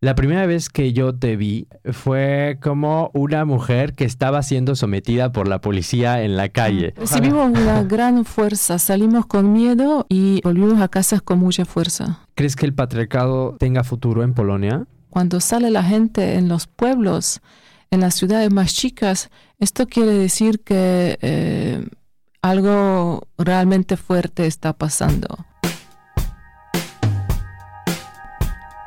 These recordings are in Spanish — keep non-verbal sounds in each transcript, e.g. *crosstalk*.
La primera vez que yo te vi fue como una mujer que estaba siendo sometida por la policía en la calle. Recibimos una *laughs* gran fuerza, salimos con miedo y volvimos a casa con mucha fuerza. ¿Crees que el patriarcado tenga futuro en Polonia? Cuando sale la gente en los pueblos, en las ciudades más chicas, esto quiere decir que eh, algo realmente fuerte está pasando.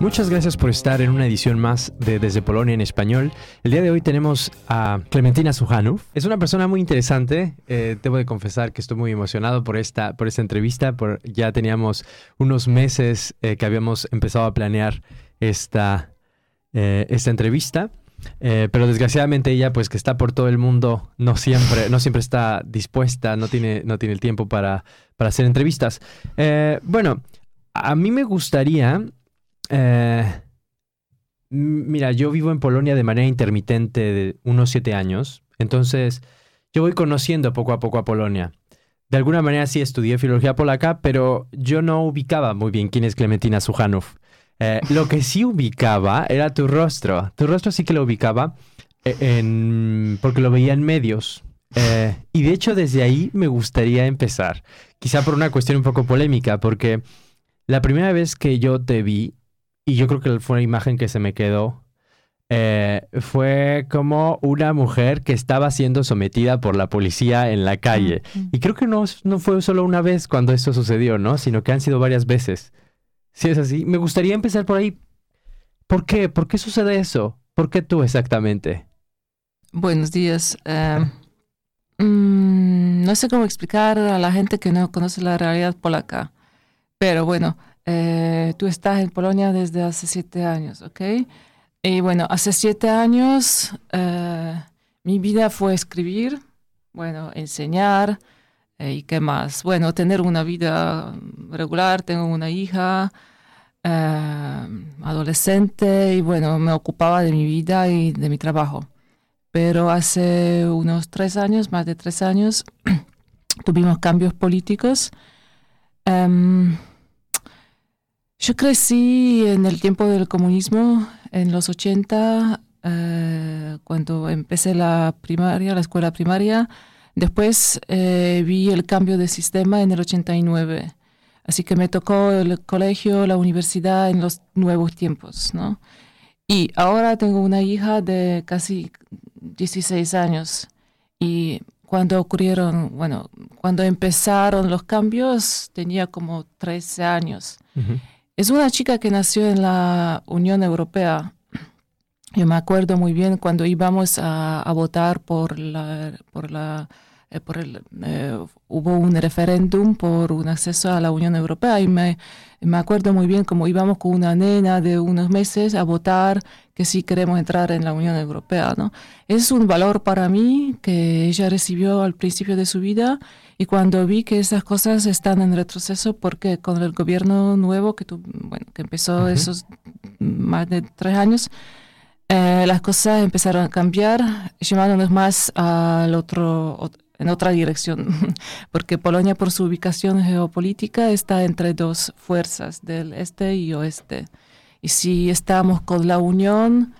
Muchas gracias por estar en una edición más de Desde Polonia en español. El día de hoy tenemos a Clementina Sujanov. Es una persona muy interesante. Eh, debo de confesar que estoy muy emocionado por esta, por esta entrevista. Por, ya teníamos unos meses eh, que habíamos empezado a planear esta, eh, esta entrevista. pero desgraciadamente ella, pues que está por todo el mundo, no siempre, no siempre está dispuesta, no tiene, no tiene el tiempo para, para hacer entrevistas. bueno, a mí me gustaría eh, mira, yo vivo en Polonia de manera intermitente de unos siete años, entonces yo voy conociendo poco a poco a Polonia. De alguna manera sí estudié filología polaca, pero yo no ubicaba muy bien quién es Clementina Sujanov. Eh, lo que sí ubicaba era tu rostro. Tu rostro sí que lo ubicaba eh, porque lo veía en medios. y de hecho desde ahí me gustaría empezar. Quizá por una cuestión un poco polémica, porque la primera vez que yo te vi y yo creo que fue una imagen que se me quedó, eh, fue como una mujer que estaba siendo sometida por la policía en la calle. Y creo que no, no fue solo una vez cuando esto sucedió, ¿no? Sino que han sido varias veces. Si es así, me gustaría empezar por ahí. ¿Por qué? ¿Por qué sucede eso? ¿Por qué tú exactamente? Buenos días. Eh, mm, no sé cómo explicar a la gente que no conoce la realidad polaca, pero bueno, eh, tú estás en Polonia desde hace siete años, ¿ok? Y bueno, hace siete años eh, mi vida fue escribir, bueno, enseñar eh, y qué más. Bueno, tener una vida regular, tengo una hija adolescente y bueno, me ocupaba de mi vida y de mi trabajo. Pero hace unos tres años, más de tres años, *clears throat* tuvimos cambios políticos. Em, yo crecí en el tiempo del comunismo, en los 80, eh, cuando empecé la primaria, la escuela primaria. Después eh, vi el cambio de sistema en el 89. Así que me tocó el colegio, la universidad en los nuevos tiempos, ¿no? Y ahora tengo una hija de casi 16 años. Y cuando ocurrieron, bueno, cuando empezaron los cambios, tenía como 13 años. Es una chica que nació en la Unión Europea. Yo me acuerdo muy bien cuando íbamos a, votar por la, por la, eh, por el, eh, hubo un referéndum por un acceso a la Unión Europea y me, me acuerdo muy bien cómo íbamos con una nena de unos meses a votar que sí queremos entrar en la Unión Europea, ¿no? Es un valor para mí que ella recibió al principio de su vida y cuando vi que esas cosas están en retroceso, porque con el gobierno nuevo que, tu, bueno, que empezó esos más de tres años, eh, las cosas empezaron a cambiar, llevándonos más al otro, en otra dirección, *laughs* porque Polonia por su ubicación geopolítica está entre dos fuerzas del este y oeste. Y si estamos con la Unión,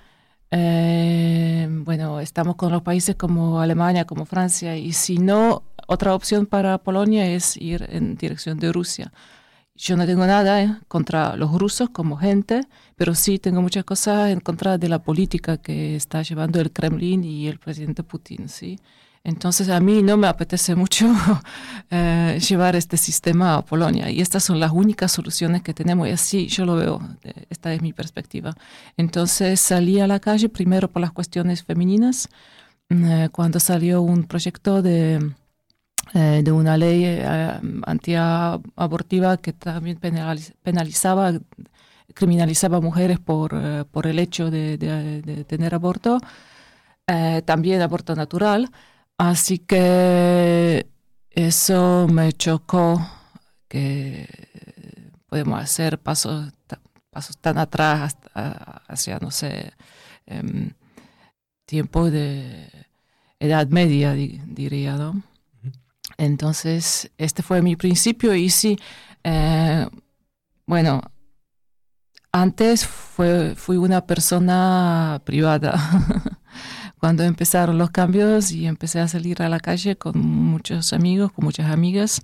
eh, bueno, estamos con los países como Alemania, como Francia, y si no, otra opción para Polonia es ir en dirección de Rusia. Yo no tengo nada eh, contra los rusos como gente, pero sí tengo muchas cosas en contra de la política que está llevando el Kremlin y el presidente Putin, ¿sí? Entonces a mí no me apetece mucho *laughs* eh, llevar este sistema a Polonia y estas son las únicas soluciones que tenemos y así yo lo veo, esta es mi perspectiva. Entonces salí a la calle primero por las cuestiones femeninas, eh, cuando salió un proyecto de eh, de una ley eh, antiabortiva que también penalizaba, criminalizaba a mujeres por, eh, por el hecho de, tener aborto, también aborto natural. Así que eso me chocó que podemos hacer pasos, pasos tan atrás hacia, no sé, em, tiempo de edad media, diría, ¿no? Entonces, este fue mi principio y sí, eh, bueno, antes fue, fui una persona privada. *laughs* Cuando empezaron los cambios y empecé a salir a la calle con muchos amigos, con muchas amigas,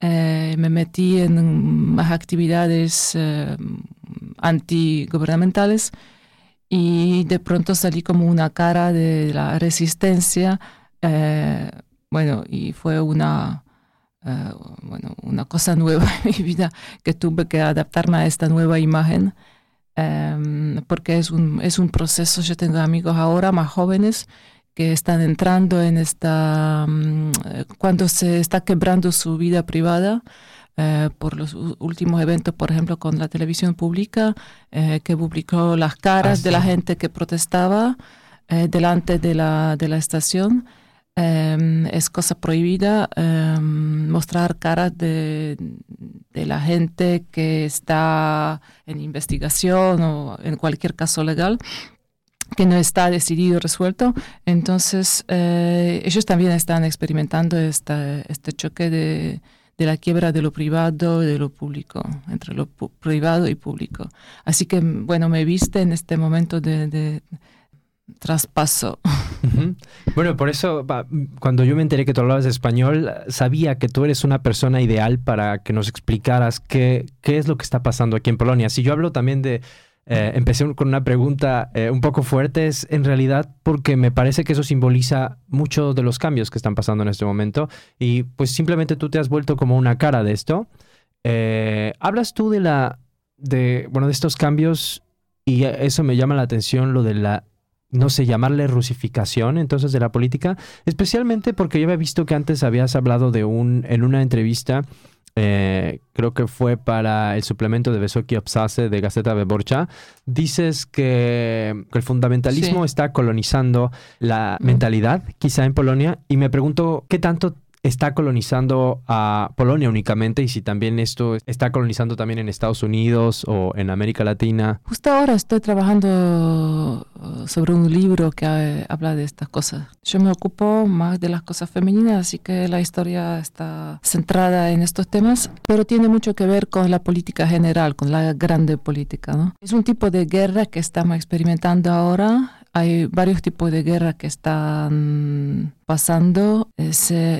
eh, me metí en más actividades eh, antigubernamentales y de pronto salí como una cara de la resistencia. Eh, bueno, y fue una, eh, bueno, una cosa nueva en mi vida que tuve que adaptarme a esta nueva imagen. Em, porque es un, es un proceso, yo tengo amigos ahora más jóvenes que están entrando en esta, mm, cuando se está quebrando su vida privada, eh, por los últimos eventos, por ejemplo, con la televisión pública, eh, que publicó las caras de la ah, gente que protestaba delante de la, de la estación. Em, es cosa prohibida em, mostrar caras de, de, la gente que está en investigación o en cualquier caso legal que no está decidido, resuelto. Entonces, ellos también están experimentando esta, este choque de, de la quiebra de lo privado y de lo público, entre lo privado y público. Así que, bueno, me viste en este momento de, traspaso. Bueno, por eso cuando yo me enteré que tú hablabas español, sabía que tú eres una persona ideal para que nos explicaras qué, qué es lo que está pasando aquí en Polonia. Si yo hablo también de eh, empecé con una pregunta eh, un poco fuerte, es en realidad porque me parece que eso simboliza mucho de los cambios que están pasando en este momento y pues simplemente tú te has vuelto como una cara de esto. Eh, hablas tú de la, de, bueno, de estos cambios y eso me llama la atención, lo de la, no sé, llamarle rusificación entonces de la política, especialmente porque yo había visto que antes habías hablado de un, en una entrevista, eh, creo que fue para el suplemento de Besoki Obsase de Gaceta Borcha, dices que, el fundamentalismo está colonizando la mentalidad, quizá en Polonia, y me pregunto qué tanto está colonizando a Polonia únicamente y si también esto está colonizando también en Estados Unidos o en América Latina. Justo ahora estoy trabajando sobre un libro que eh, habla de estas cosas. Yo me ocupo más de las cosas femeninas, así que la historia está centrada en estos temas, pero tiene mucho que ver con la política general, con la grande política. ¿no? Es un tipo de guerra que estamos experimentando ahora hay varios tipos de guerra que están pasando. Eh,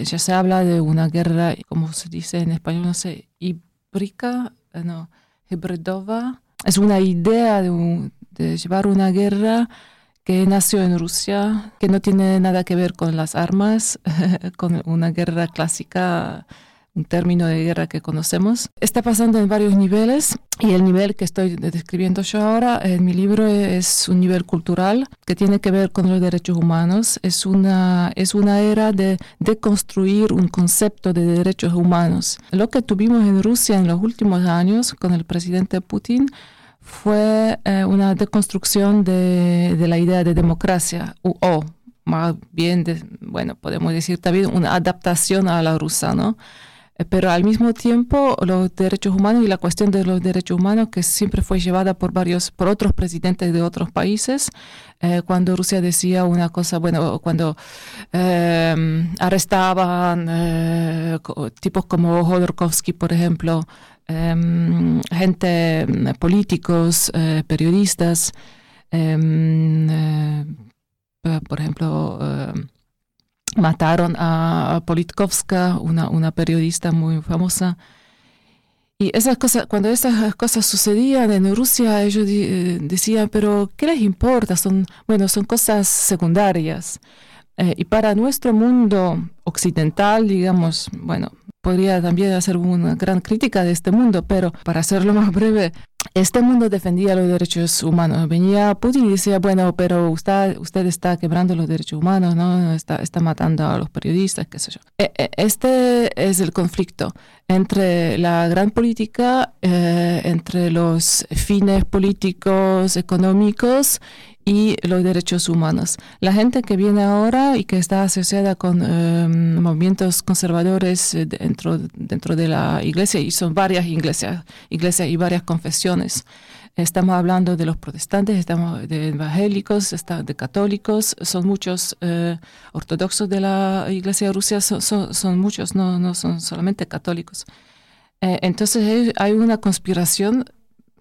ya se habla de una guerra, como se dice en español, no sé, híbrida, eh, no, hibridova. Es una idea de, de llevar una guerra que nació en Rusia, que no tiene nada que ver con las armas, *laughs* con una guerra clásica un término de guerra que conocemos. Está pasando en varios niveles y el nivel que estoy describiendo yo ahora en mi libro es un nivel cultural que tiene que ver con los derechos humanos. Es una, es una era de, de construir un concepto de derechos humanos. Lo que tuvimos en Rusia en los últimos años con el presidente Putin fue eh, una deconstrucción de, de, la idea de democracia o, más bien, de, bueno, podemos decir también una adaptación a la rusa, ¿no? Eh, pero al mismo tiempo los derechos humanos y la cuestión de los derechos humanos que siempre fue llevada por varios por otros presidentes de otros países eh, cuando Rusia decía una cosa bueno cuando em, arrestaban eh, tipos como Hodorkovsky por ejemplo em, gente políticos periodistas em, por ejemplo mataron a Politkovska, una, una periodista muy famosa. Y esas cosas, cuando esas cosas sucedían en Rusia, ellos eh, decían, pero ¿qué les importa? Son, bueno, son cosas secundarias. Eh, y para nuestro mundo occidental, digamos, bueno, podría también hacer una gran crítica de este mundo, pero para hacerlo más breve, este mundo defendía los derechos humanos. Venía Putin y decía, bueno, pero usted, usted está quebrando los derechos humanos, ¿no? Está, está matando a los periodistas, qué sé yo. E, e, este es el conflicto entre la gran política, eh, entre los fines políticos, económicos y los derechos humanos. La gente que viene ahora y que está asociada con em, movimientos conservadores eh, dentro, dentro de la iglesia, y son varias iglesias, iglesias y varias confesiones. Estamos hablando de los protestantes, estamos de evangélicos, de católicos, son muchos eh, ortodoxos de la iglesia de Rusia, son, son, muchos, no, no son solamente católicos. Eh, entonces hay una conspiración,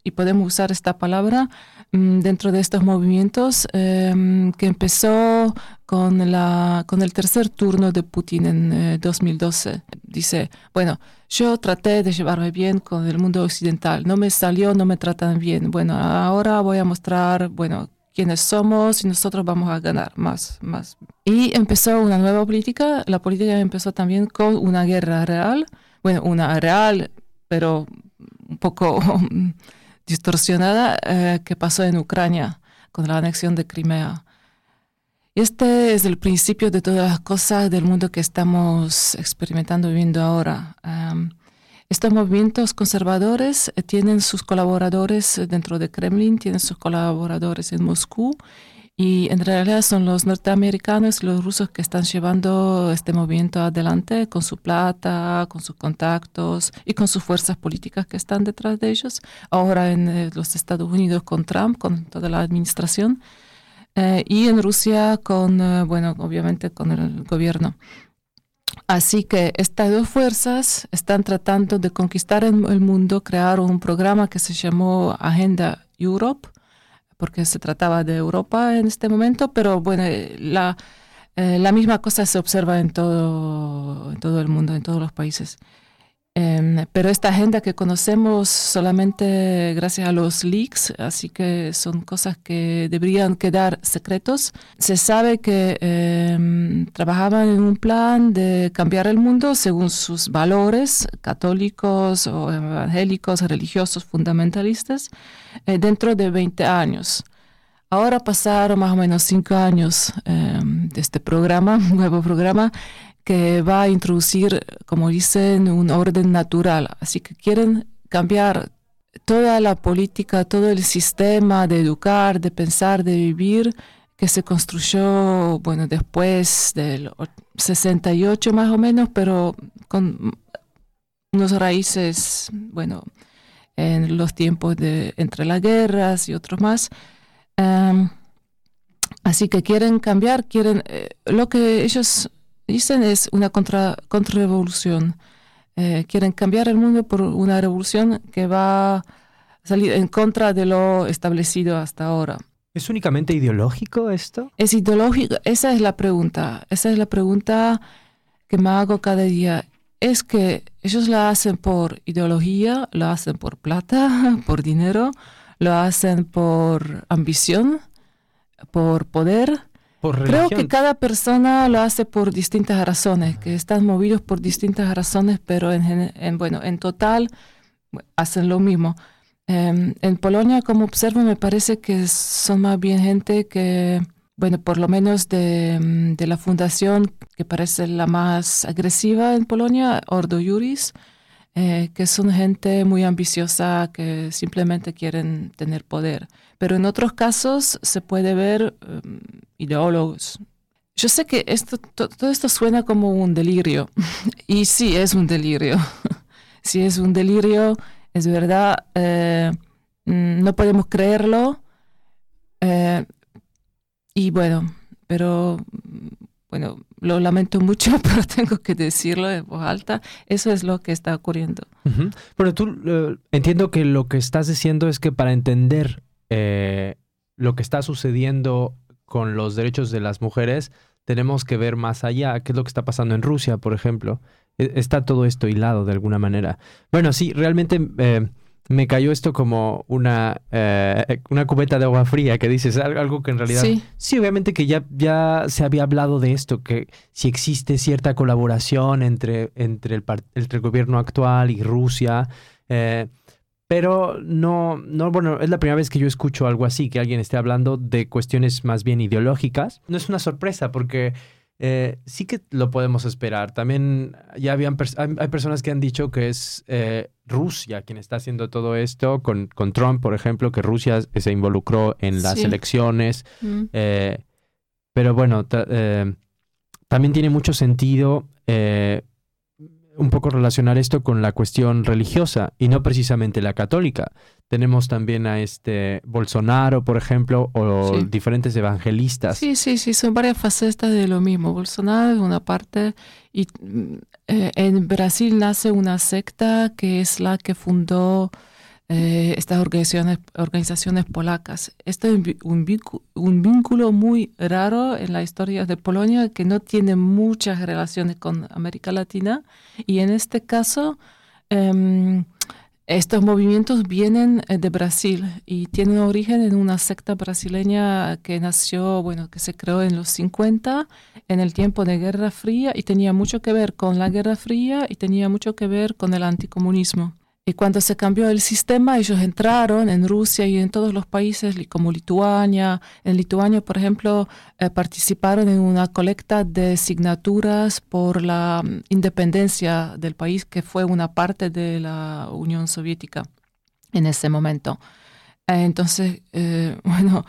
y podemos usar esta palabra, dentro de estos movimientos em, que empezó con, la, con el tercer turno de Putin en 2012. Eh, Dice, bueno, yo traté de llevarme bien con el mundo occidental, no me salió, no me tratan bien. Bueno, ahora voy a mostrar, bueno, quiénes somos y nosotros vamos a ganar más, más. Y empezó una nueva política, la política empezó también con una guerra real, bueno, una real, pero un poco *laughs* distorsionada eh, que pasó en Ucrania con la anexión de Crimea. Este es el principio de todas las cosas del mundo que estamos experimentando, viviendo ahora. estos movimientos conservadores eh, tienen sus colaboradores dentro de Kremlin, tienen sus colaboradores en Moscú y en realidad son los norteamericanos y los rusos que están llevando este movimiento adelante con su plata, con sus contactos y con sus fuerzas políticas que están detrás de ellos. Ahora en eh, los Estados Unidos con Trump, con toda la administración. Eh, y en Rusia con, eh, bueno, obviamente con el gobierno. Así que estas dos fuerzas están tratando de conquistar el mundo, crear un programa que se llamó Agenda Europe, porque se trataba de Europa en este momento, pero bueno, eh, la, eh, la misma cosa se observa en todo el mundo, en todos los países. Em, pero esta agenda que conocemos solamente gracias a los leaks, así que son cosas que deberían quedar secretos. Se sabe que em, trabajaban en un plan de cambiar el mundo según sus valores católicos o evangélicos, religiosos, fundamentalistas, eh, dentro de 20 años. Ahora pasaron más o menos cinco años em, de este programa, *laughs* nuevo programa, que va a introducir, como dicen, un orden natural. Así que quieren cambiar toda la política, todo el sistema de educar, de pensar, de vivir que se construyó, bueno, después del 68 más o menos, pero con unos raíces, bueno, en los tiempos de entre las guerras y otros más. Em, así que quieren cambiar, quieren, eh, lo que ellos dicen es una contra, contrarrevolución. Eh, quieren cambiar el mundo por una revolución que va a salir en contra de lo establecido hasta ahora. ¿Es únicamente ideológico esto? Es ideológico, esa es la pregunta, esa es la pregunta que me hago cada día. Es que ellos la hacen por ideología, lo hacen por plata, *laughs* por dinero, lo hacen por ambición, por poder, Creo que cada persona lo hace por distintas razones, que están movidos por distintas razones, pero en, bueno, en total hacen lo mismo. Em, en Polonia, como observo, me parece que son más bien gente que, bueno, por lo menos de, mm, de la fundación que parece la más agresiva en Polonia, Ordo Juris, eh, que son gente muy ambiciosa que simplemente quieren tener poder. Pero en otros casos se puede ver em, ideólogos. Yo sé que esto, todo esto suena como un delirio, *laughs* y sí es un delirio. *laughs* sí es un delirio, es verdad, eh, mm, no podemos creerlo. Eh, y bueno, pero bueno, lo lamento mucho, *laughs* pero tengo que decirlo en voz alta, eso es lo que está ocurriendo. Bueno, tú eh, entiendo que lo que estás diciendo es que para entender eh, lo que está sucediendo con los derechos de las mujeres, tenemos que ver más allá, qué es lo que está pasando en Rusia, por ejemplo. E, está todo esto hilado de alguna manera. Bueno, sí, realmente... Eh, me cayó esto como una, eh, una cubeta de agua fría que dices, algo que en realidad... Sí, obviamente que ya, ya se había hablado de esto, que si existe cierta colaboración entre, entre, el, entre el gobierno actual y Rusia, eh, pero no, no, bueno, es la primera vez que yo escucho algo así, que alguien esté hablando de cuestiones más bien ideológicas. No es una sorpresa porque eh, sí que lo podemos esperar. También ya habían hay, personas que han dicho que es eh, Rusia quien está haciendo todo esto, con, con, Trump, por ejemplo, que Rusia se involucró en las elecciones. Mm. Eh, pero bueno, también tiene mucho sentido un poco relacionar esto con la cuestión religiosa y no precisamente la católica. Tenemos también a este Bolsonaro, por ejemplo, o diferentes evangelistas. Sí, sí, sí, son varias facetas de lo mismo. Bolsonaro es una parte y mm, eh, en Brasil nace una secta que es la que fundó eh, estas organizaciones, polacas. Este es un, un, vínculo muy raro en la historia de Polonia que no tiene muchas relaciones con América Latina y en este caso em, estos movimientos vienen eh, de Brasil y tienen origen en una secta brasileña que nació, bueno, que se creó en los 50, en el tiempo de Guerra Fría y tenía mucho que ver con la Guerra Fría y tenía mucho que ver con el anticomunismo. Y cuando se cambió el sistema, ellos entraron en Rusia y en todos los países como Lituania. En Lituania, por ejemplo, eh, participaron en una colecta de signaturas por la mm, independencia del país, que fue una parte de la Unión Soviética en ese momento. Eh, entonces, eh, *laughs* bueno,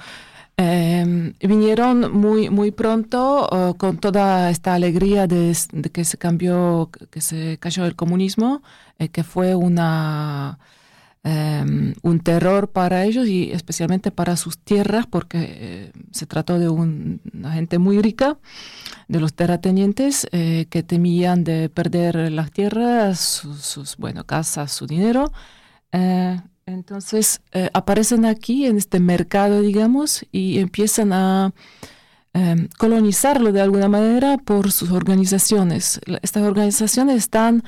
em, vinieron muy, muy pronto oh, con toda esta alegría de, de, que se cambió, que se cayó el comunismo eh, que fue una, em, un terror para ellos y especialmente para sus tierras, porque eh, se trató de una gente muy rica, de los terratenientes, eh, que temían de perder las tierras, sus, bueno, casas, su dinero. entonces aparecen aquí en este mercado, digamos, y empiezan a em, colonizarlo de alguna manera por sus organizaciones. Estas organizaciones están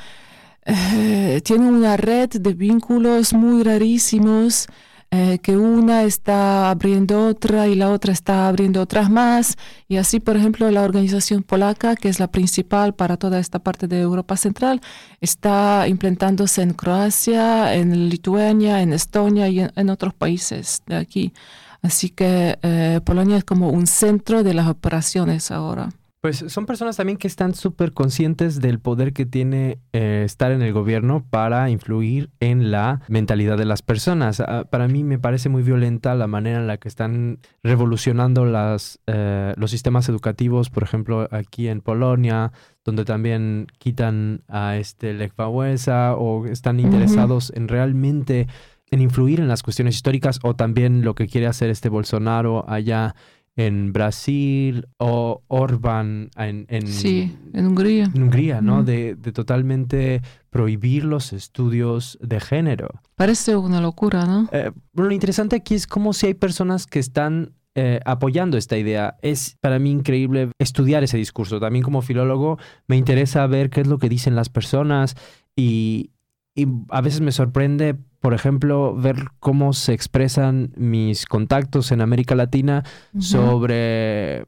eh, tiene una red de vínculos muy rarísimos, eh, que una está abriendo otra y la otra está abriendo otras más. Y así, por ejemplo, la organización polaca, que es la principal para toda esta parte de Europa Central, está implantándose en Croacia, en Lituania, en Estonia y en, otros países de aquí. Así que eh, Polonia es como un centro de las operaciones ahora. Pues son personas también que están súper conscientes del poder que tiene eh, estar en el gobierno para influir en la mentalidad de las personas. Ah, para mí me parece muy violenta la manera en la que están revolucionando las, eh, los sistemas educativos, por ejemplo, aquí en Polonia, donde también quitan a este Lech Wałęsa o están interesados en realmente en influir en las cuestiones históricas o también lo que quiere hacer este Bolsonaro allá en Brasil o Orban en, en, sí, en Hungría. En Hungría, ¿no? de, de, totalmente prohibir los estudios de género. Parece una locura, ¿no? Eh, lo interesante aquí es como si hay personas que están eh, apoyando esta idea. Es para mí increíble estudiar ese discurso. También como filólogo me interesa ver qué es lo que dicen las personas y, y a veces me sorprende, por ejemplo, ver cómo se expresan mis contactos en América Latina sobre,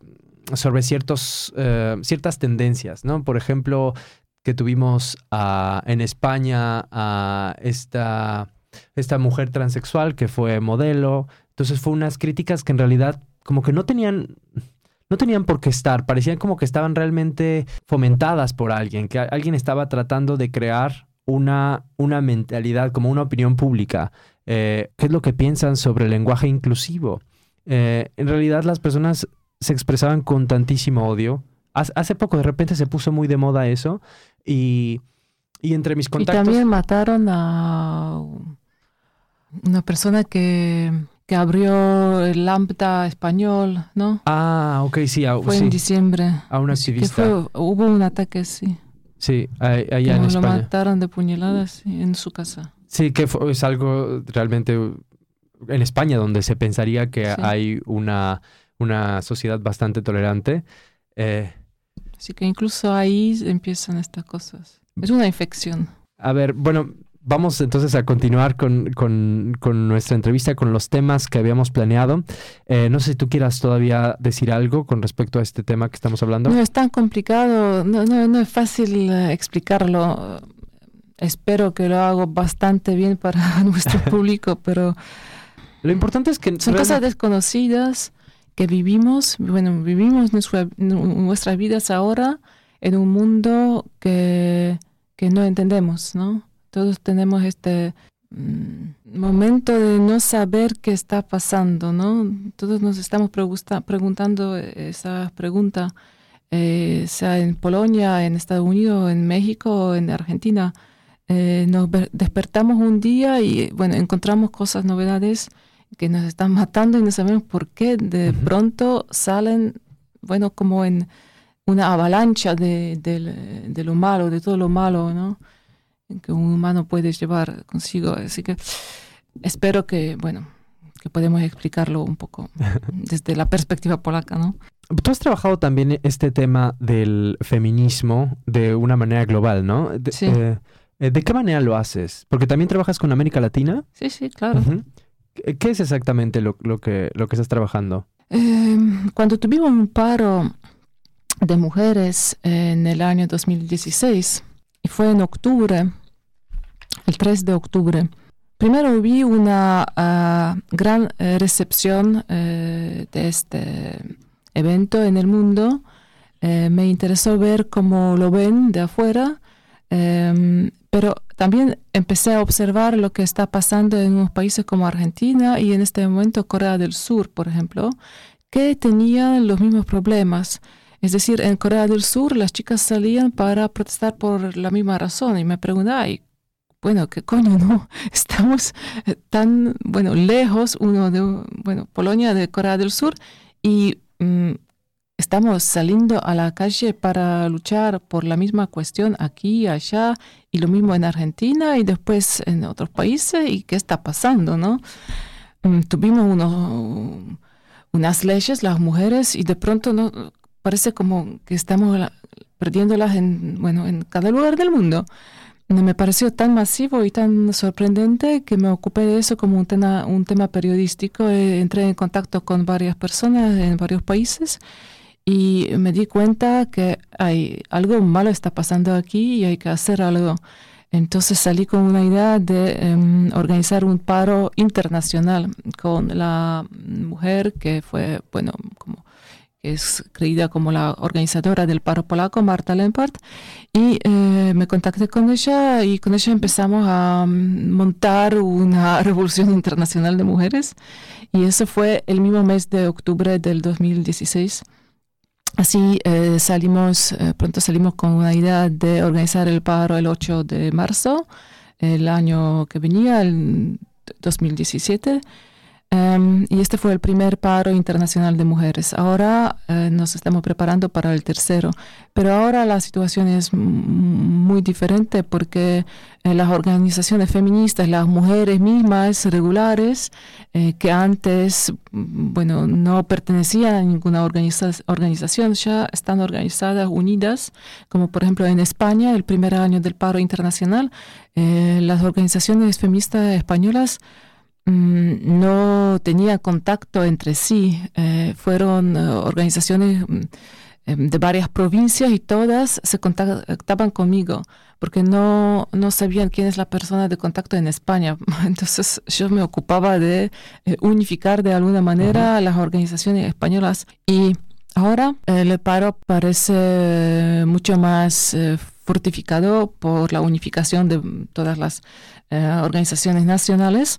sobre ciertos, eh, ciertas tendencias, ¿no? Por ejemplo, que tuvimos en España a esta, esta mujer transexual que fue modelo. Entonces fue unas críticas que en realidad como que no tenían no tenían por qué estar, parecían como que estaban realmente fomentadas por alguien, que alguien estaba tratando de crear una, una mentalidad, como una opinión pública. Eh, ¿Qué es lo que piensan sobre el lenguaje inclusivo? Eh, en realidad las personas se expresaban con tantísimo odio. Hace poco de repente se puso muy de moda eso y, y entre mis contactos... Y también mataron a una persona que, que abrió el Lambda español, ¿no? Ah, ok, sí. Fue en diciembre. A un activista. hubo un ataque, sí. Sí, allá en España. Lo mataron de puñaladas en su casa. Sí, que es algo realmente en España donde se pensaría que hay una, una sociedad bastante tolerante. Eh, Así que incluso ahí empiezan estas cosas. Es una infección. A ver, bueno, vamos entonces a continuar con, nuestra entrevista, con los temas que habíamos planeado. Eh, no sé si tú quieras todavía decir algo con respecto a este tema que estamos hablando. No es tan complicado, no, no, es fácil eh, explicarlo. Espero que lo hago bastante bien para *laughs* nuestro *laughs* público, pero... Lo importante es que... Son cosas desconocidas que vivimos, bueno, vivimos nuestras vidas ahora en un mundo que, que no entendemos, ¿no? Todos tenemos este mm, momento de no saber qué está pasando, ¿no? Todos nos estamos preguntando esa pregunta, eh, sea en Polonia, en Estados Unidos, en México, en Argentina. Eh, nos despertamos un día y, bueno, encontramos cosas, novedades que nos están matando y no sabemos por qué de pronto salen, bueno, como en una avalancha de, de, lo malo, de todo lo malo, ¿no? Que un humano puede llevar consigo. Así que espero que, bueno, que podemos explicarlo un poco *laughs* desde la perspectiva polaca, ¿no? Tú has trabajado también este tema del feminismo de una manera global, ¿no? sí. Eh, eh, ¿De qué manera lo haces? Porque también trabajas con América Latina. Sí, sí, claro. ¿Qué es exactamente lo, que, lo que estás trabajando? Em, cuando tuvimos un paro de mujeres en el año 2016, y fue en octubre, el 3 de octubre, primero vi una ah, gran eh, recepción eh, de este evento en el mundo. Eh, me interesó ver cómo lo ven de afuera, em, pero también empecé a observar lo que está pasando en unos países como Argentina y en este momento Corea del Sur, por ejemplo, que tenían los mismos problemas. Es decir, en Corea del Sur las chicas salían para protestar por la misma razón y me preguntaba, bueno, ¿qué coño no? *laughs* Estamos eh, tan, bueno, lejos uno de, bueno, Polonia de Corea del Sur y mm, estamos saliendo a la calle para luchar por la misma cuestión aquí allá, y lo mismo en Argentina y después en otros países, y qué está pasando, ¿no? Mm, tuvimos unos, unas leyes, las mujeres, y de pronto no parece como que estamos perdiéndolas en, bueno, en cada lugar del mundo. Me pareció tan masivo y tan sorprendente que me ocupé de eso como un tema, un tema periodístico. Entré en contacto con varias personas en varios países y me di cuenta que hay algo malo está pasando aquí y hay que hacer algo. Entonces salí con una idea de em, organizar un paro internacional con la mujer que fue, bueno, como es creída como la organizadora del paro polaco, Marta Lempart, y eh, me contacté con ella y con ella empezamos a mm, montar una *laughs* revolución internacional de mujeres y eso fue el mismo mes de octubre del 2016. Así eh, salimos, eh, pronto salimos con una idea de organizar el paro el 8 de marzo, el año que venía, el 2017. Em, y este fue el primer paro internacional de mujeres. Ahora eh, nos estamos preparando para el tercero, pero ahora la situación es muy diferente porque eh, las organizaciones feministas, las mujeres mismas regulares, eh, que antes, bueno, no pertenecían a ninguna organización, ya están organizadas, unidas, como por ejemplo en España, el primer año del paro internacional, las organizaciones feministas españolas no tenía contacto entre sí. Eh, fueron eh, organizaciones mm, em, de varias provincias y todas se contactaban conmigo porque no, no sabían quién es la persona de contacto en España. *laughs* Entonces yo me ocupaba de eh, unificar de alguna manera las organizaciones españolas y ahora el paro parece mucho más fortificado por la unificación de todas las organizaciones nacionales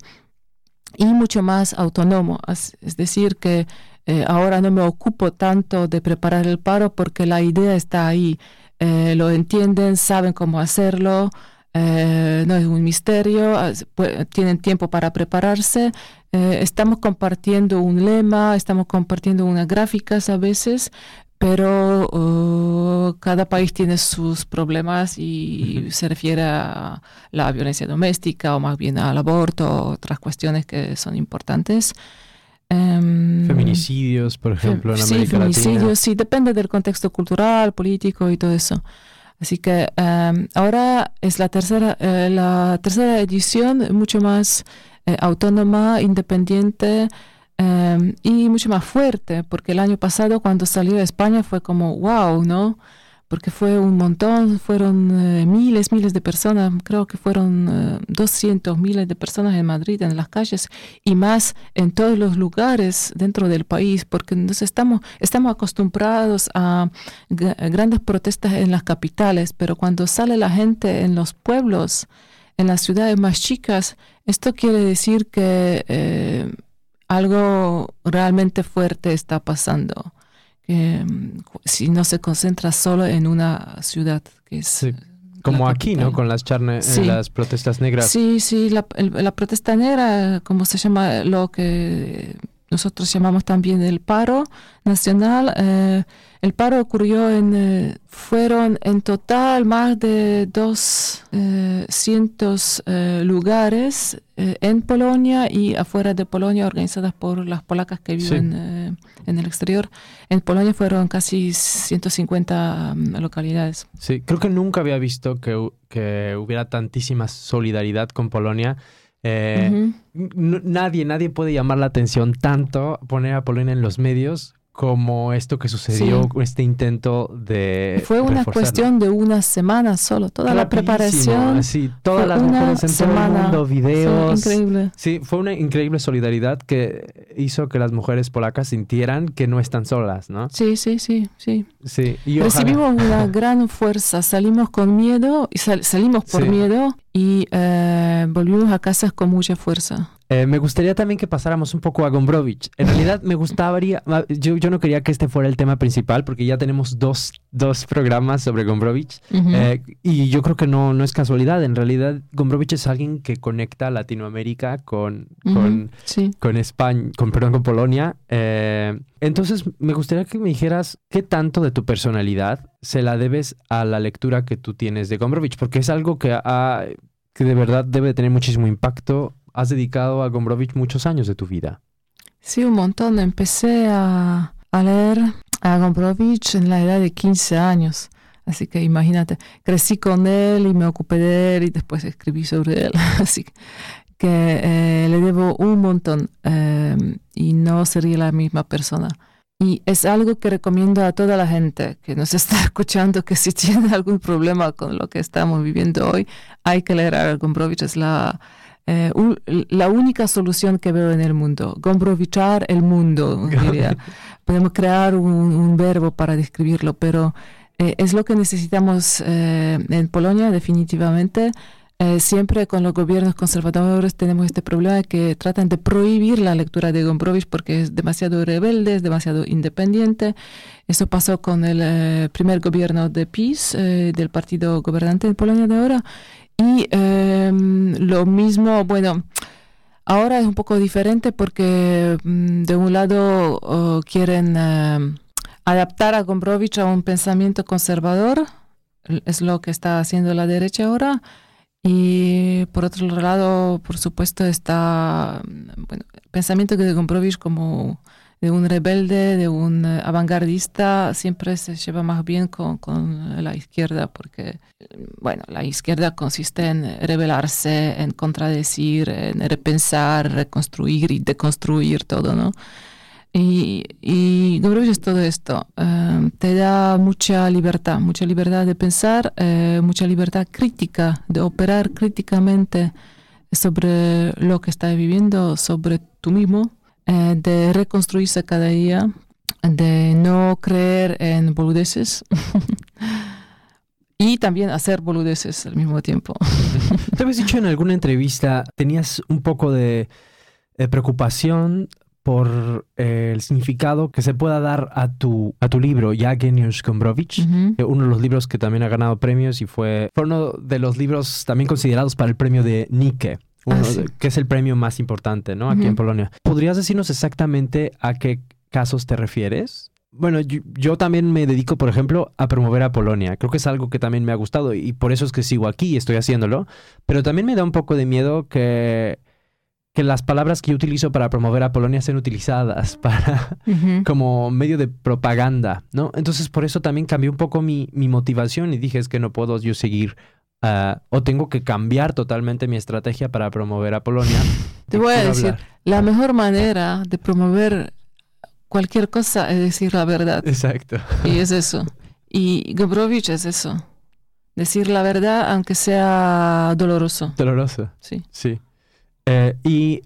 y mucho más autónomo. Es, decir, que eh, ahora no me ocupo tanto de preparar el paro porque la idea está ahí. Eh, lo entienden, saben cómo hacerlo, eh, no es un misterio, tienen tiempo para prepararse. estamos compartiendo un lema, estamos compartiendo unas gráficas a veces, pero uh, cada país tiene sus problemas y se refiere a la violencia doméstica o más bien al aborto, otras cuestiones que son importantes. Em, feminicidios, por ejemplo, en América sí, feminicidios, sí, depende del contexto cultural, político y todo eso. Así que em, ahora es la tercera, eh, la tercera edición, mucho más eh, autónoma, independiente, y mucho más fuerte, porque el año pasado cuando salió de España fue como, wow, ¿no? porque fue un montón, fueron eh, miles, miles de personas, creo que fueron 200 miles de personas en Madrid, en las calles, y más en todos los lugares dentro del país, porque nos estamos, estamos acostumbrados a grandes protestas en las capitales, pero cuando sale la gente en los pueblos, en las ciudades más chicas, esto quiere decir que eh, algo realmente fuerte está pasando que mm, si no se concentra solo en una ciudad que es como aquí, ¿no? Con las, charne, eh, las protestas negras. Sí, sí, la, la, protesta negra, como se llama lo que nosotros llamamos también el paro nacional, eh, el paro ocurrió en, eh, fueron en total más de 200 eh, lugares en Polonia y afuera de Polonia organizadas por las polacas que viven en el exterior. En Polonia fueron casi 150 mm, localidades. Sí, creo que nunca había visto que, que hubiera tantísima solidaridad con Polonia. Nadie, nadie puede llamar la atención tanto, poner a Polonia en los medios como esto que sucedió, este intento de... Fue una cuestión de una semana solo, toda la preparación. Sí, todas las mujeres en semana. todo el mundo, videos. Sí, increíble. Sí, fue una increíble solidaridad que hizo que las mujeres polacas sintieran que no están solas, ¿no? Sí, sí, sí, sí. sí Recibimos una *laughs* gran fuerza, salimos con miedo, y salimos por miedo y eh, volvimos a casa con mucha fuerza. Eh, me gustaría también que pasáramos un poco a Gombrowicz. En realidad me gustaría, yo, yo no quería que este fuera el tema principal porque ya tenemos dos, dos programas sobre Gombrowicz eh, y yo creo que no, no es casualidad. En realidad Gombrowicz es alguien que conecta Latinoamérica con, con, con España, con, perdón, con Polonia. Eh, entonces me gustaría que me dijeras qué tanto de tu personalidad se la debes a la lectura que tú tienes de Gombrowicz porque es algo que, que de verdad debe tener muchísimo impacto has dedicado a Gombrowicz muchos años de tu vida. Sí, un montón. Empecé a, leer a Gombrowicz en la edad de 15 años. Así que imagínate, crecí con él y me ocupé de él y después escribí sobre él. *laughs* Así que eh, le debo un montón eh, y no sería la misma persona. Y es algo que recomiendo a toda la gente que nos *laughs* está escuchando, que si tiene algún problema con lo que estamos viviendo hoy, hay que leer a Gombrowicz. Es la, eh, la única solución que veo en el mundo, gomprovichar el mundo, *laughs* diría. Podemos crear un, verbo para describirlo, pero eh, es lo que necesitamos eh, en Polonia definitivamente. siempre con los gobiernos conservadores tenemos este problema que tratan de prohibir la lectura de Gombrowicz porque es demasiado rebelde, es demasiado independiente. Eso pasó con el primer gobierno de PiS, del partido gobernante en Polonia de ahora, y em, lo mismo, bueno, ahora es un poco diferente porque mm, de un lado quieren em, adaptar a Gombrowicz a un pensamiento conservador, es lo que está haciendo la derecha ahora. Y por otro lado, por supuesto, está bueno, el pensamiento de Gombrowicz como de un rebelde, de un eh, avangardista, siempre se lleva más bien con, con, la izquierda, porque, bueno, la izquierda consiste en rebelarse, en contradecir, en repensar, reconstruir y deconstruir todo, ¿no? Y, y es todo esto. Eh, te da mucha libertad, mucha libertad de pensar, eh, mucha libertad crítica, de operar críticamente sobre lo que estás viviendo, sobre tú mismo eh, de reconstruirse cada día, de no creer en boludeces *laughs* y también hacer boludeces al mismo tiempo. *laughs* Te habías dicho en alguna entrevista, tenías un poco de, preocupación por eh, el significado que se pueda dar a tu, a tu libro, Ya Genius Gombrowicz, eh, uno de los libros que también ha ganado premios y fue, fue uno de los libros también considerados para el premio de Nike. Ah, que es el premio más importante, ¿no? Aquí en Polonia. ¿Podrías decirnos exactamente a qué casos te refieres? Bueno, yo, también me dedico, por ejemplo, a promover a Polonia. Creo que es algo que también me ha gustado y por eso es que sigo aquí y estoy haciéndolo. Pero también me da un poco de miedo que, que las palabras que yo utilizo para promover a Polonia sean utilizadas *laughs* para como medio de propaganda, ¿no? Entonces por eso también cambió un poco mi, mi motivación y dije es que no puedo yo seguir Ah, o tengo que cambiar totalmente mi estrategia para promover a Polonia. *laughs* Te voy a decir, la mejor manera de promover cualquier cosa es decir la verdad. Exacto. Y es *laughs* eso. Y Gombrowicz es eso. Decir la verdad aunque sea doloroso. Doloroso. Sí. Sí. Eh, y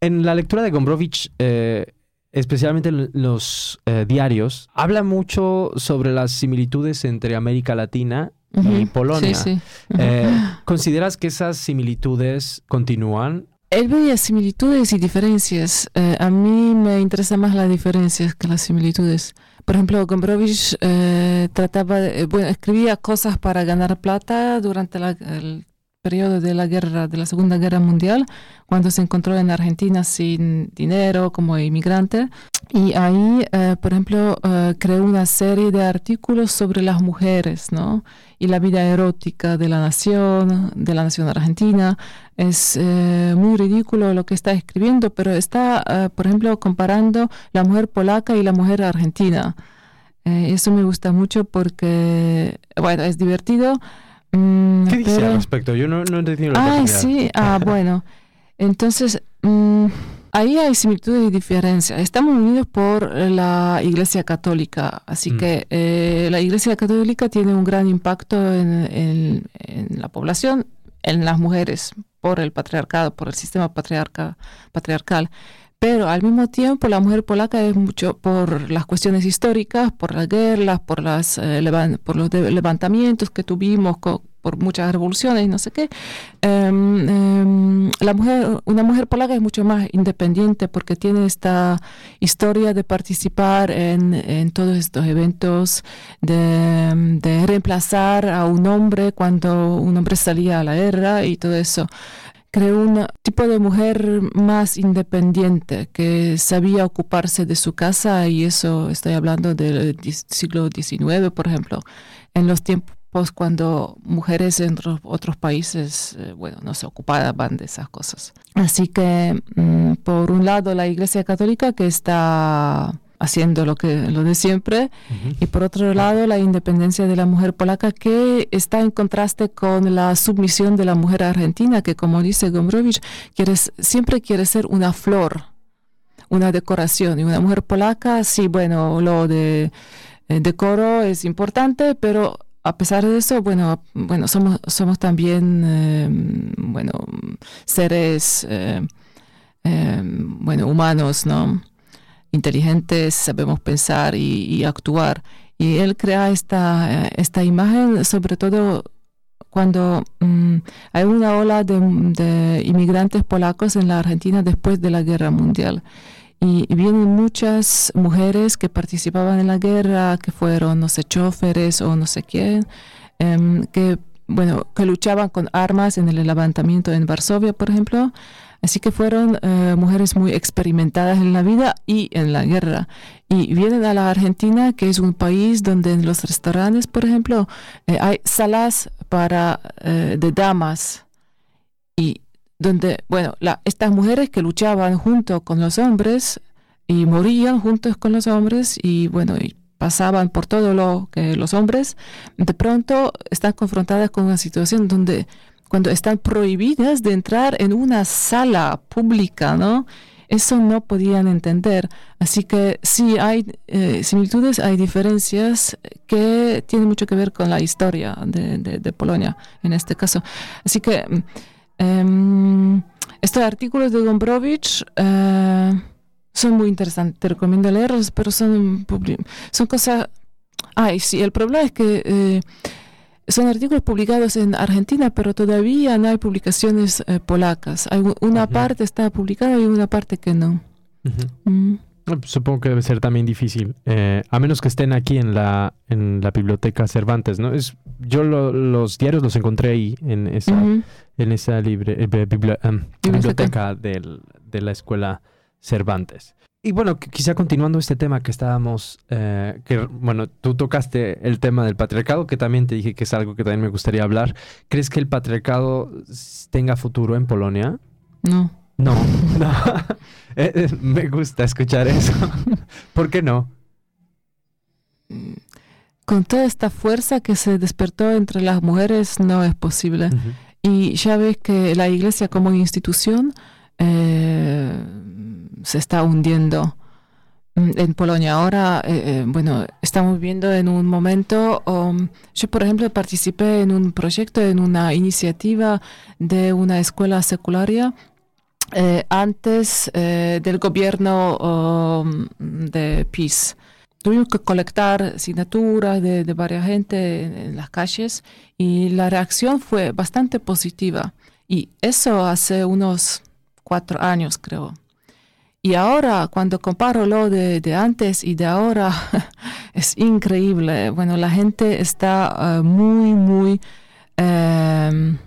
en la lectura de Gombrowicz, eh, especialmente en los eh, diarios, habla mucho sobre las similitudes entre América Latina y Ujú. Polonia. Sí, sí. Eh, ¿Consideras que esas similitudes continúan? Él veía similitudes y diferencias. Eh, a mí me interesan más las diferencias que las similitudes. Por ejemplo, Gombrowicz eh, trataba, bueno, escribía cosas para ganar plata durante la- el periodo de la guerra, de la Segunda Guerra Mundial, cuando se encontró en Argentina sin dinero como inmigrante. Y ahí, eh, por ejemplo, eh, creó una serie de artículos sobre las mujeres, ¿no? Y la vida erótica de la nación, de la nación argentina. Es eh, muy ridículo lo que está escribiendo, pero está, por ejemplo, comparando la mujer polaca y la mujer argentina. Eso me gusta mucho porque, bueno, es divertido. Mm, ¿Qué dice pero- al respecto? Yo no, no he entendido la oportunidad. sí, ah, *laughs* bueno. Entonces, mm, ahí hay similitudes y diferencias. Estamos unidos por la Iglesia Católica, así Mm. que eh, la Iglesia Católica tiene un gran impacto en, en- en la población, en las mujeres, por el patriarcado, por el sistema patriarca, patriarcal. Pero al mismo tiempo la mujer polaca es mucho por las cuestiones históricas, por las guerras, por, las, eh, por los levantamientos que tuvimos, por muchas revoluciones y no sé qué. Em, em, la mujer, una mujer polaca es mucho más independiente porque tiene esta historia de participar en, todos estos eventos, de reemplazar a un hombre cuando un hombre salía a la guerra y todo eso creó un tipo de mujer más independiente que sabía ocuparse de su casa y eso estoy hablando del siglo XIX, por ejemplo, en los tiempos cuando mujeres en otros- otros países, eh, bueno, no se ocupaban de esas cosas. Así que, mm, por un lado, la Iglesia Católica que está haciendo lo que lo de siempre y por otro lado, la independencia de la mujer polaca que está en contraste con la submisión de la mujer argentina, que como dice Gombrowicz, quiere, siempre quiere ser una flor, una decoración. Y una mujer polaca, sí, bueno, lo de eh, decoro es importante, pero a pesar de eso, bueno, bueno somos, somos también, eh, bueno, seres, eh, eh, bueno, humanos, ¿no? Inteligentes, sabemos pensar y, actuar. Y él crea esta, esta imagen, sobre todo cuando mm, hay una ola de, inmigrantes polacos en la Argentina después de la Guerra Mundial. Y, y vienen muchas mujeres que participaban en la guerra, que fueron, no sé, choferes o no sé quién, em, que, bueno, que luchaban con armas en el levantamiento en Varsovia, por ejemplo. Así que fueron eh, mujeres muy experimentadas en la vida y en la guerra. Y vienen a la Argentina, que es un país donde en los restaurantes, por ejemplo, eh, hay salas para, eh, de damas. Y donde, bueno, la, estas mujeres que luchaban junto con los hombres y morían juntos con los hombres y, bueno, y pasaban por todo lo que los hombres, de pronto están confrontadas con una situación donde cuando están prohibidas de entrar en una sala pública, ¿no? Eso no podían entender. Así que sí hay eh, similitudes, hay diferencias que tienen mucho que ver con la historia de, Polonia en este caso. Así que um, estos artículos de Gombrowicz uh, son muy interesantes, te recomiendo leerlos, pero son, son cosas... Ay, sí, el problema es que... Son artículos publicados en Argentina, pero todavía no hay publicaciones eh, polacas. Hay una uh -huh. parte está publicada y una parte que no. Uh -huh. mm. Supongo que debe ser también difícil, eh, a menos que estén aquí en la, en la biblioteca Cervantes, ¿no? Es, yo lo, los diarios los encontré ahí en esa, uh -huh. en esa libre, eh, bibli um, biblioteca del, de la escuela Cervantes. Y bueno, quizá continuando este tema que estábamos, eh, que bueno, tú tocaste el tema del patriarcado, que también te dije que es algo que también me gustaría hablar. ¿Crees que el patriarcado tenga futuro en Polonia? No. No, *laughs* no. *laughs* eh, eh, me gusta escuchar eso. *laughs* ¿Por qué no? Con toda esta fuerza que se despertó entre las mujeres, no es posible. Uh -huh. Y ya ves que la iglesia como institución eh, se está hundiendo. mm, en Polonia. Ahora, eh, eh, bueno, estamos viendo en un momento, um, yo por ejemplo participé en un proyecto, en una iniciativa de una escuela secularia antes del gobierno um, de PIS. Tuvimos que colectar signaturas de, de varias gente en, las calles y la reacción fue bastante positiva. Y eso hace unos cuatro años, creo. Y ahora, cuando comparo lo de, antes y de ahora, *laughs* es increíble. Bueno, la gente está eh, muy, muy, em,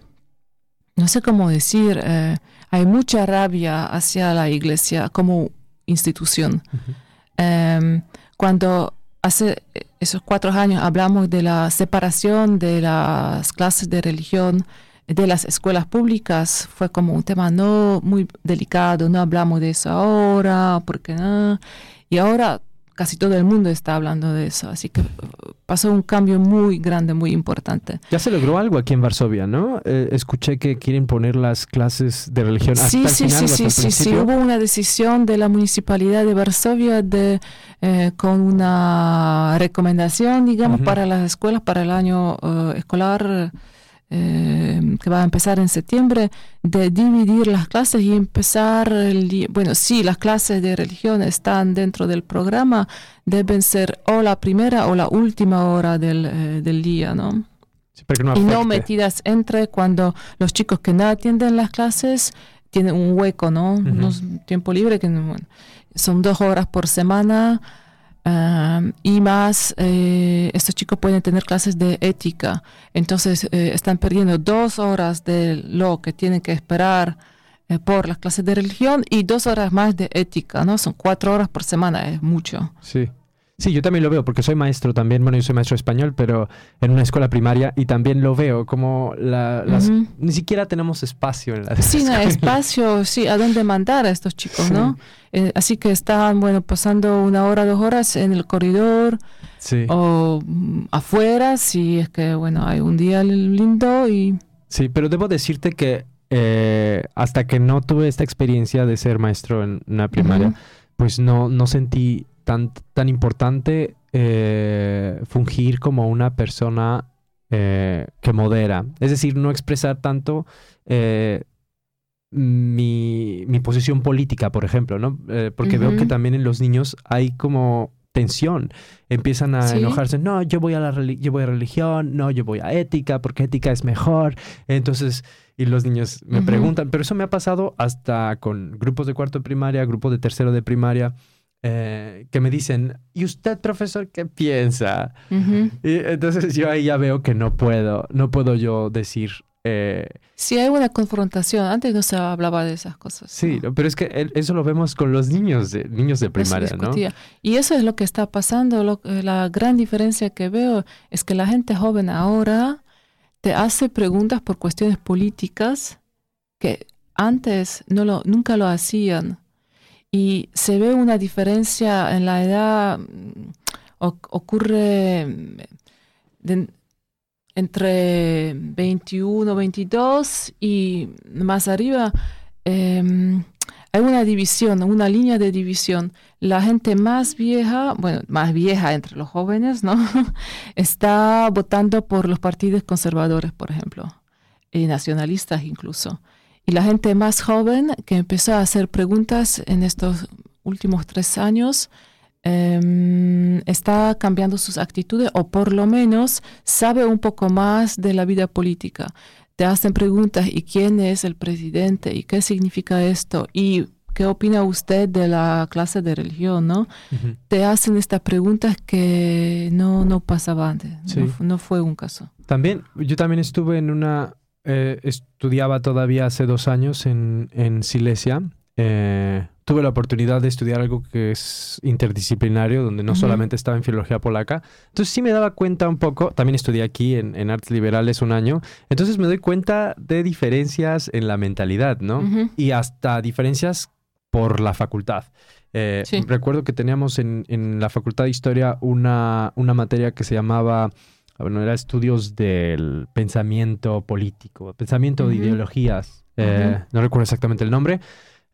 no sé cómo decir, eh, hay mucha rabia hacia la iglesia como institución. Em, cuando hace esos cuatro años hablamos de la separación de las clases de religión, de las escuelas públicas fue como un tema no muy delicado, no hablamos de eso ahora, porque no. Y ahora casi todo el mundo está hablando de eso, así que uh, pasó un cambio muy grande, muy importante. Ya se logró algo aquí en Varsovia, ¿no? Eh, escuché que quieren poner las clases de religión hasta sí, el sí, final, sí, sí, sí, hubo una decisión de la municipalidad de Varsovia de eh, con una recomendación, digamos, para las escuelas para el año uh, escolar eh, que va a empezar en septiembre, de dividir las clases y empezar, el, bueno, sí, las clases de religión están dentro del programa, deben ser o la primera o la última hora del, eh, del día, ¿no? y no metidas entre cuando los chicos que no atienden las clases tienen un hueco, ¿no? un tiempo libre que son dos horas por semana y más, eh, estos chicos pueden tener clases de ética. Entonces, eh, están perdiendo dos horas de lo que tienen que esperar eh, por las clases de religión y dos horas más de ética, ¿no? Son cuatro horas por semana, es mucho. Sí. Sí, yo también lo veo porque soy maestro también, bueno, yo soy maestro español, pero en una escuela primaria y también lo veo como las, ni siquiera tenemos espacio en la Sí, no, espacio, sí, a dónde mandar a estos chicos, ¿no? Eh, así que están, bueno, pasando una hora, dos horas en el corredor o mm, afuera, si es que, bueno, hay un día lindo y... Sí, pero debo decirte que eh, hasta que no tuve esta experiencia de ser maestro en una primaria, pues no, no sentí tan, tan importante eh, fungir como una persona eh, que modera. Es decir, no expresar tanto eh, mi, posición política, por ejemplo, ¿no? porque veo que también en los niños hay como tensión. Empiezan a enojarse, no, yo voy a la yo voy a religión, no, yo voy a ética, porque ética es mejor. Entonces, y los niños me preguntan, pero eso me ha pasado hasta con grupos de cuarto de primaria, grupos de tercero de primaria, eh, que me dicen, ¿y usted, profesor, qué piensa? Y entonces yo ahí ya veo que no puedo, no puedo yo decir... Eh, sí, hay una confrontación. Antes no se hablaba de esas cosas. Sí, pero es que eso lo vemos con los niños de, niños de primaria, ¿no? Y eso es lo que está pasando. Eh, la gran diferencia que veo es que la gente joven ahora te hace preguntas por cuestiones políticas que antes no lo, nunca lo hacían y se ve una diferencia en la edad, mm, ocurre mm, entre 21, 22 y más arriba. Em, hay una división, una línea de división. La gente más vieja, bueno, más vieja entre los jóvenes, ¿no? *laughs* Está votando por los partidos conservadores, por ejemplo, y nacionalistas incluso. Y la gente más joven que empezó a hacer preguntas en estos últimos tres años em, está cambiando sus actitudes o por lo menos sabe un poco más de la vida política. Te hacen preguntas y quién es el presidente y qué significa esto y qué opina usted de la clase de religión, ¿no? Te hacen estas preguntas que no, no pasaba antes, no fue un caso. También, yo también estuve en una eh, estudiaba todavía hace dos años en, en Silesia. Eh, tuve la oportunidad de estudiar algo que es interdisciplinario, donde no solamente estaba en filología polaca. Entonces sí me daba cuenta un poco, también estudié aquí en, en artes liberales un año, entonces me doy cuenta de diferencias en la mentalidad, ¿no? Y hasta diferencias por la facultad. Eh, recuerdo que teníamos en, en, la facultad de historia una, una materia que se llamaba bueno, era estudios del pensamiento político, pensamiento de ideologías, eh, no recuerdo exactamente el nombre,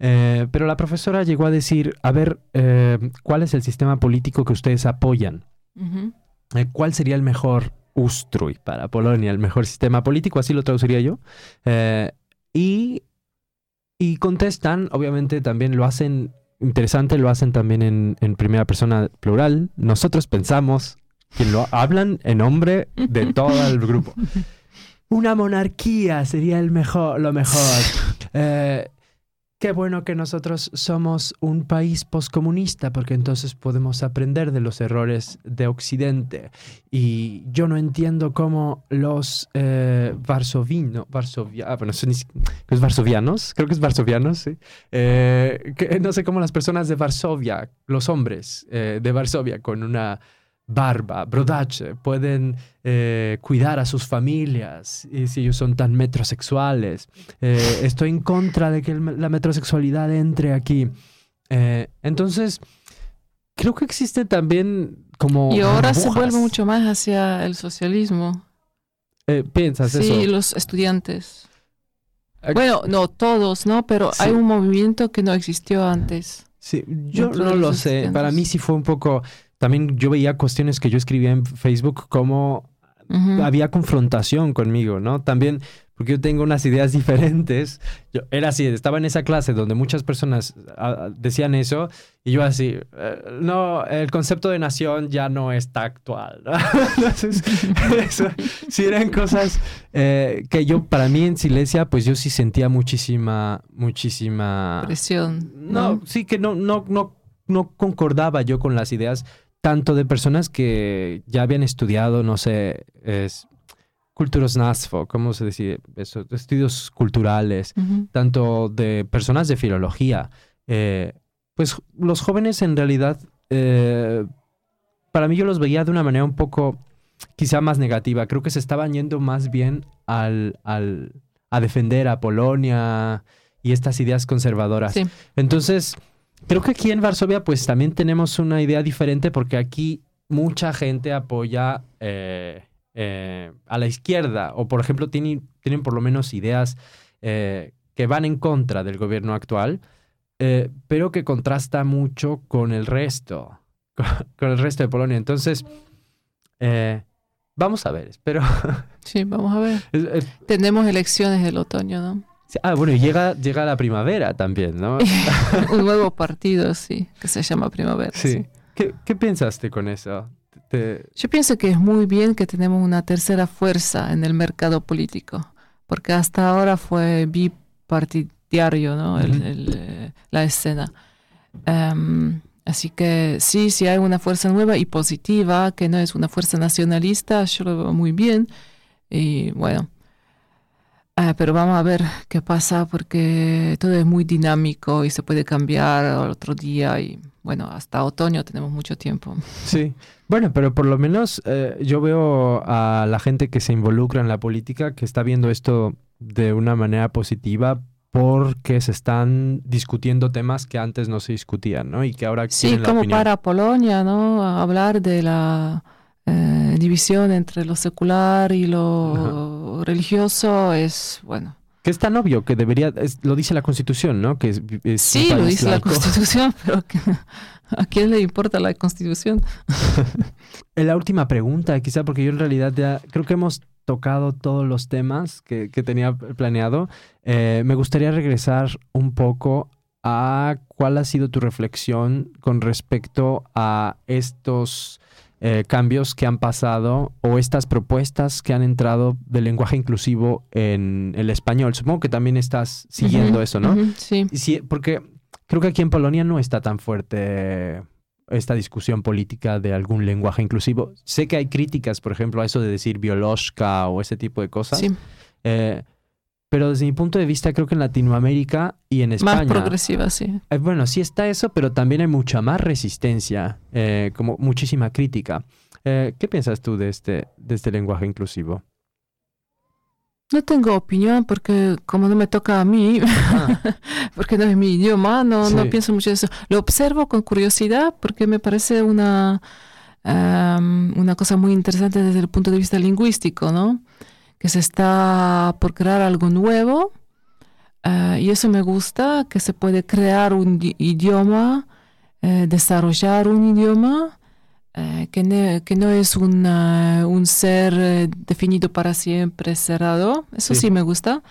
Eh, pero la profesora llegó a decir, a ver, eh, ¿cuál es el sistema político que ustedes apoyan? Eh, ¿Cuál sería el mejor Ustruy para Polonia, el mejor sistema político? Así lo traduciría yo. y, y contestan, obviamente también lo hacen interesante, lo hacen también en, en primera persona plural. Nosotros pensamos que lo hablan en nombre de todo el grupo. Una monarquía sería el mejor, lo mejor. Eh, qué bueno que nosotros somos un país poscomunista, porque entonces podemos aprender de los errores de Occidente. Y yo no entiendo cómo los eh, varsovinos, Varsovia, ah, bueno, son, los varsovianos, creo que es varsovianos, sí. Eh, no sé cómo las personas de Varsovia, los hombres de Varsovia con una barba, brodache, pueden eh, cuidar a sus familias y si ellos son tan metrosexuales. Eh, estoy en contra de que la metrosexualidad entre aquí. Eh, entonces, creo que existe también como... Y ahora se vuelve mucho más hacia el socialismo. ¿Piensas eso? Sí, los estudiantes. Bueno, no todos, ¿no? Pero hay un movimiento que no existió antes. Sí, yo no lo sé. Para mí sí fue un poco también yo veía cuestiones que yo escribía en Facebook como había confrontación conmigo, ¿no? También porque yo tengo unas ideas *laughs* diferentes. Yo era así, estaba en esa clase donde muchas personas ah, decían eso y yo así, eh, no, el concepto de nación ya no está actual. *laughs* Entonces, *laughs* eso, sí eran cosas eh, que yo, para mí en Silesia, pues yo sí sentía muchísima, muchísima... Presión. No, sí que no, no, no, no concordaba yo con las ideas tanto de personas que ya habían estudiado, no sé, es nasfo, ¿cómo se dice? Eso, estudios culturales, tanto de personas de filología. Eh, pues los jóvenes en realidad, eh, para mí yo los veía de una manera un poco quizá más negativa. Creo que se estaban yendo más bien al, al a defender a Polonia y estas ideas conservadoras. Entonces, Creo que aquí en Varsovia pues también tenemos una idea diferente porque aquí mucha gente apoya eh, eh, a la izquierda o por ejemplo tienen, tienen por lo menos ideas eh, que van en contra del gobierno actual, pero que contrasta mucho con el resto, *laughs* con, el resto de Polonia. Entonces, vamos a ver, espero. *laughs* Sí, vamos a ver. Tenemos elecciones del otoño, ¿no? Ah, bueno, y llega, llega la primavera también, ¿no? *laughs* Un nuevo partido, sí, que se llama Primavera. Sí. ¿Qué, ¿Qué, pensaste con eso? Yo pienso que es muy bien que tenemos una tercera fuerza en el mercado político, porque hasta ahora fue bipartidario, ¿no? Eh, la escena. Em, así que sí, si hay una fuerza nueva y positiva, que no es una fuerza nacionalista, yo lo veo muy bien. Y bueno, Ah, pero vamos a ver qué pasa porque todo es muy dinámico y se puede cambiar al otro día y bueno, hasta otoño tenemos mucho tiempo. Sí, bueno, pero por lo menos eh, yo veo a la gente que se involucra en la política que está viendo esto de una manera positiva porque se están discutiendo temas que antes no se discutían, ¿no? Y que ahora sí, como para Polonia, ¿no? Hablar de la eh, división entre lo secular y lo religioso es, bueno. Que es tan obvio que debería, lo dice la Constitución, ¿no? Que sí, lo dice la Constitución, *laughs* pero ¿a quién le importa la Constitución? *laughs* la última pregunta, quizá porque yo en realidad ya creo que hemos tocado todos los temas que, tenía planeado. Eh, me gustaría regresar un poco a cuál ha sido tu reflexión con respecto a estos eh, cambios que han pasado o estas propuestas que han entrado del lenguaje inclusivo en el español. Supongo que también estás siguiendo eso, ¿no? sí. sí. Porque creo que aquí en Polonia no está tan fuerte esta discusión política de algún lenguaje inclusivo. Sé que hay críticas, por ejemplo, a eso de decir biológica o ese tipo de cosas. Sí. Eh, pero desde mi punto de vista creo que en Latinoamérica y en España... Más progresiva, sí. Eh, bueno, sí está eso, pero también hay mucha más resistencia, eh, como muchísima crítica. Eh, ¿Qué piensas tú de este, de este lenguaje inclusivo? No tengo opinión porque como no me toca a mí, ah. *laughs* porque no es mi idioma, no, no pienso mucho en eso. Lo observo con curiosidad porque me parece una, una cosa muy interesante desde el punto de vista lingüístico, ¿no? Que se está por crear algo nuevo, Ah, y eso me gusta, que se puede crear un idioma, eh, desarrollar un idioma, eh, que, que, no es un ser eh, definido para siempre cerrado. Eso sí, me gusta.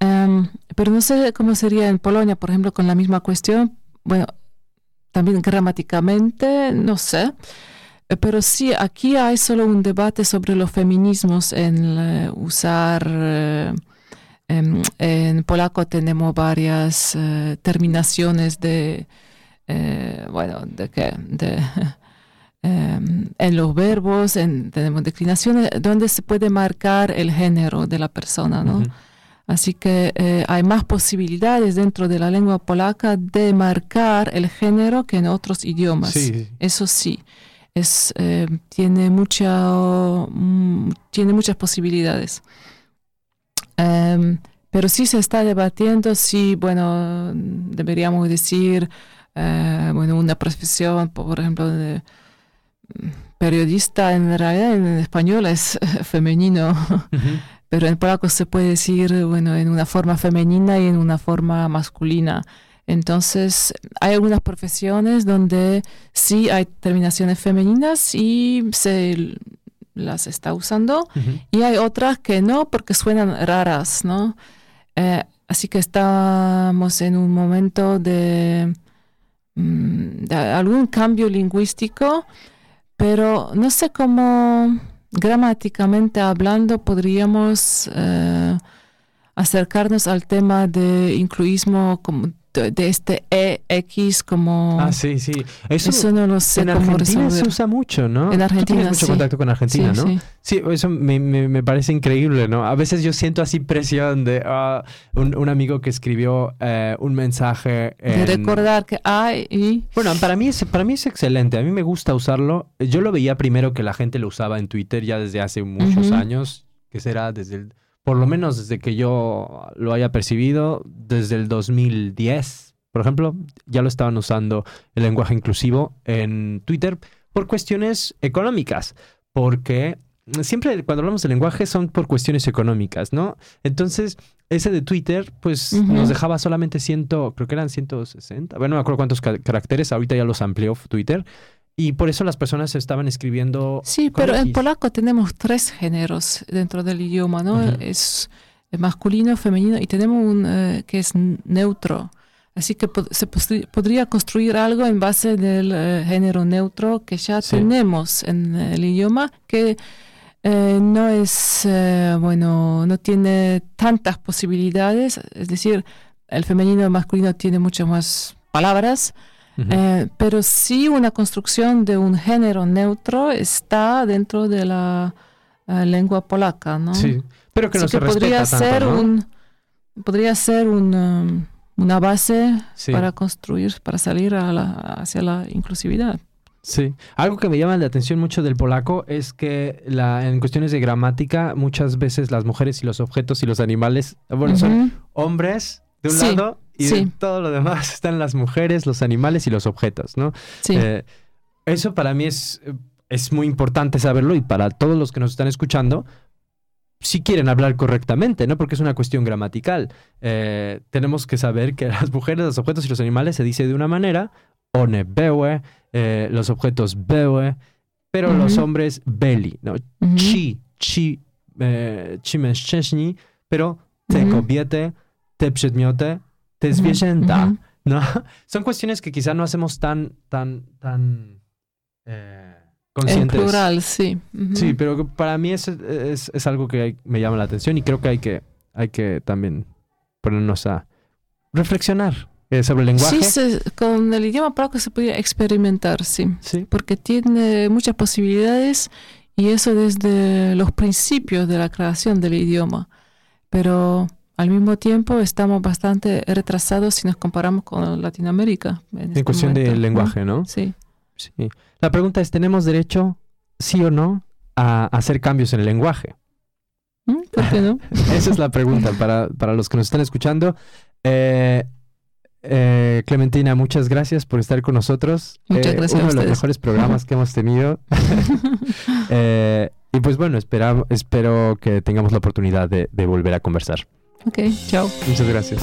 Em, pero no sé cómo sería en Polonia, por ejemplo, con la misma cuestión. Bueno, también gramáticamente, no sé. Pero sí, aquí hay solo un debate sobre los feminismos en usar Em, en polaco tenemos varias eh, terminaciones de, eh, bueno, de qué, de, *laughs* em, en los verbos, tenemos declinaciones donde se puede marcar el género de la persona, ¿no? Así que eh, hay más posibilidades dentro de la lengua polaca de marcar el género que en otros idiomas. Eso sí, es, tiene, mucha, mm, tiene muchas posibilidades. Em, pero sí se está debatiendo si, bueno, deberíamos decir, eh, bueno, una profesión, por ejemplo, de mm, periodista en realidad en español es *laughs* femenino, pero en polaco se puede decir, bueno, en una forma femenina y en una forma masculina. Entonces, hay algunas profesiones donde sí hay terminaciones femeninas y se las está usando y hay otras que no porque suenan raras, ¿no? Eh, así que estamos en un momento de, mm, algún cambio lingüístico, pero no sé cómo gramáticamente hablando podríamos eh, acercarnos al tema de incluismo como de este EX como... Ah, sí, sí. Eso, no lo sé En Argentina se usa mucho, ¿no? En Argentina, tienes mucho contacto con Argentina, ¿no? Sí, eso me, me, parece increíble, ¿no? A veces yo siento así presión de ah, un, amigo que escribió eh, un mensaje... De recordar que hay y... Bueno, para mí, es, para mí es excelente. A mí me gusta usarlo. Yo lo veía primero que la gente lo usaba en Twitter ya desde hace muchos años, que será desde el por lo menos desde que yo lo haya percibido, desde el 2010, por ejemplo, ya lo estaban usando el lenguaje inclusivo en Twitter por cuestiones económicas, porque siempre cuando hablamos de lenguaje son por cuestiones económicas, ¿no? Entonces, ese de Twitter, pues nos dejaba solamente ciento, creo que eran 160, bueno, no me acuerdo cuántos caracteres, ahorita ya los amplió Twitter, y por eso las personas estaban escribiendo. Sí, pero en polaco tenemos tres géneros dentro del idioma, ¿no? Es masculino, femenino y tenemos un eh, que es neutro. Así que se podría construir algo en base del eh, género neutro que ya tenemos en el idioma, que eh, no es, bueno, no tiene tantas posibilidades. Es decir, el femenino y el masculino tiene muchas más palabras eh, pero sí una construcción de un género neutro está dentro de la eh, lengua polaca, ¿no? Sí, pero que no se podría ser un podría ser un, um, una base para construir, para salir hacia la inclusividad. Sí, algo que me llama la atención mucho del polaco es que la, en cuestiones de gramática muchas veces las mujeres y los objetos y los animales, bueno, son hombres de un lado y todo lo demás están las mujeres, los animales y los objetos, ¿no? Sí. Eh, eso para mí es, es muy importante saberlo y para todos los que nos están escuchando, si quieren hablar correctamente, ¿no? Porque es una cuestión gramatical. Eh, tenemos que saber que las mujeres, los objetos y los animales se dice de una manera, one beue, eh, los objetos beue, pero los hombres beli, ¿no? Chi, chi, chi mężczyźni, pero te kobiety, te przedmioty, te zwierzęta, ¿no? *laughs* Son cuestiones que quizá no hacemos tan, tan, tan eh, conscientes. En plural, sí. Sí, pero para mí es, es, algo que me llama la atención y creo que hay que, hay que también ponernos a reflexionar eh, sobre el lenguaje. Sí, con el idioma polaco se podría experimentar, sí. Sí. Porque tiene muchas posibilidades y eso desde los principios de la creación del idioma. Pero al mismo tiempo, estamos bastante retrasados si nos comparamos con Latinoamérica. En, este cuestión del lenguaje, ¿no? Sí. sí. La pregunta es, ¿tenemos derecho, sí o no, a hacer cambios en el lenguaje? ¿Mm? ¿Por qué no? *laughs* Esa es la pregunta para, para los que nos están escuchando. Eh, eh, Clementina, muchas gracias por estar con nosotros. Muchas eh, gracias. Uno de los mejores programas que hemos tenido. *laughs* *laughs* y pues bueno, espero que tengamos la oportunidad de volver a conversar. Ok, chao. Muchas gracias.